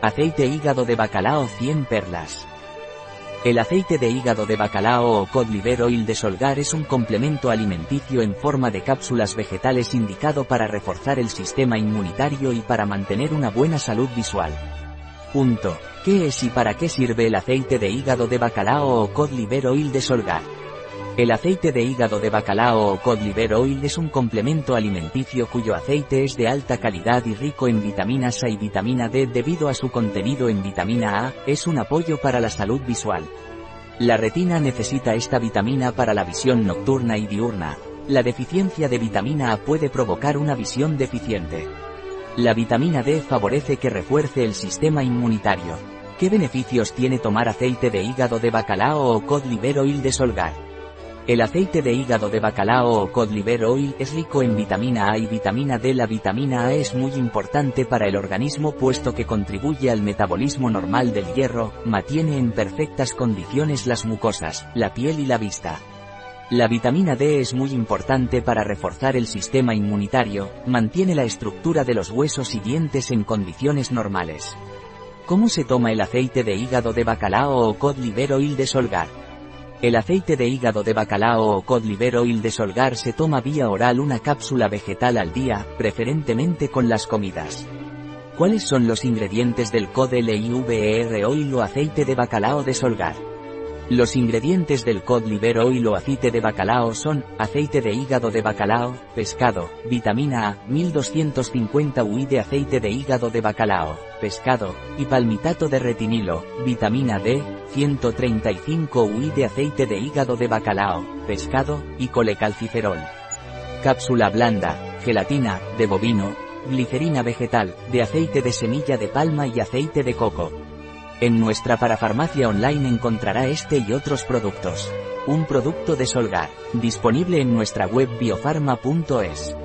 Aceite hígado de bacalao 100 perlas. El aceite de hígado de bacalao o cod liver oil de Solgar es un complemento alimenticio en forma de cápsulas vegetales indicado para reforzar el sistema inmunitario y para mantener una buena salud visual. Punto. ¿Qué es y para qué sirve el aceite de hígado de bacalao o cod liver oil de Solgar? El aceite de hígado de bacalao o cod liver oil es un complemento alimenticio cuyo aceite es de alta calidad y rico en vitaminas A y vitamina D debido a su contenido en vitamina A, es un apoyo para la salud visual. La retina necesita esta vitamina para la visión nocturna y diurna. La deficiencia de vitamina A puede provocar una visión deficiente. La vitamina D favorece que refuerce el sistema inmunitario. ¿Qué beneficios tiene tomar aceite de hígado de bacalao o cod liver oil de Solgar? El aceite de hígado de bacalao o cod liver oil es rico en vitamina A y vitamina D. La vitamina A es muy importante para el organismo puesto que contribuye al metabolismo normal del hierro, mantiene en perfectas condiciones las mucosas, la piel y la vista. La vitamina D es muy importante para reforzar el sistema inmunitario, mantiene la estructura de los huesos y dientes en condiciones normales. ¿Cómo se toma el aceite de hígado de bacalao o cod liver oil de Solgar? El aceite de hígado de bacalao o cod liver oil de Solgar se toma vía oral una cápsula vegetal al día, preferentemente con las comidas. ¿Cuáles son los ingredientes del cod LIVR oil o aceite de bacalao de Solgar? Los ingredientes del cod liver oil o aceite de bacalao son, aceite de hígado de bacalao, pescado, vitamina A, 1250 UI de aceite de hígado de bacalao, pescado, y palmitato de retinilo, vitamina D, 135 UI de aceite de hígado de bacalao, pescado, y colecalciferol. Cápsula blanda, gelatina, de bovino, glicerina vegetal, de aceite de semilla de palma y aceite de coco. En nuestra parafarmacia online encontrará este y otros productos. Un producto de Solgar, disponible en nuestra web biofarma.es.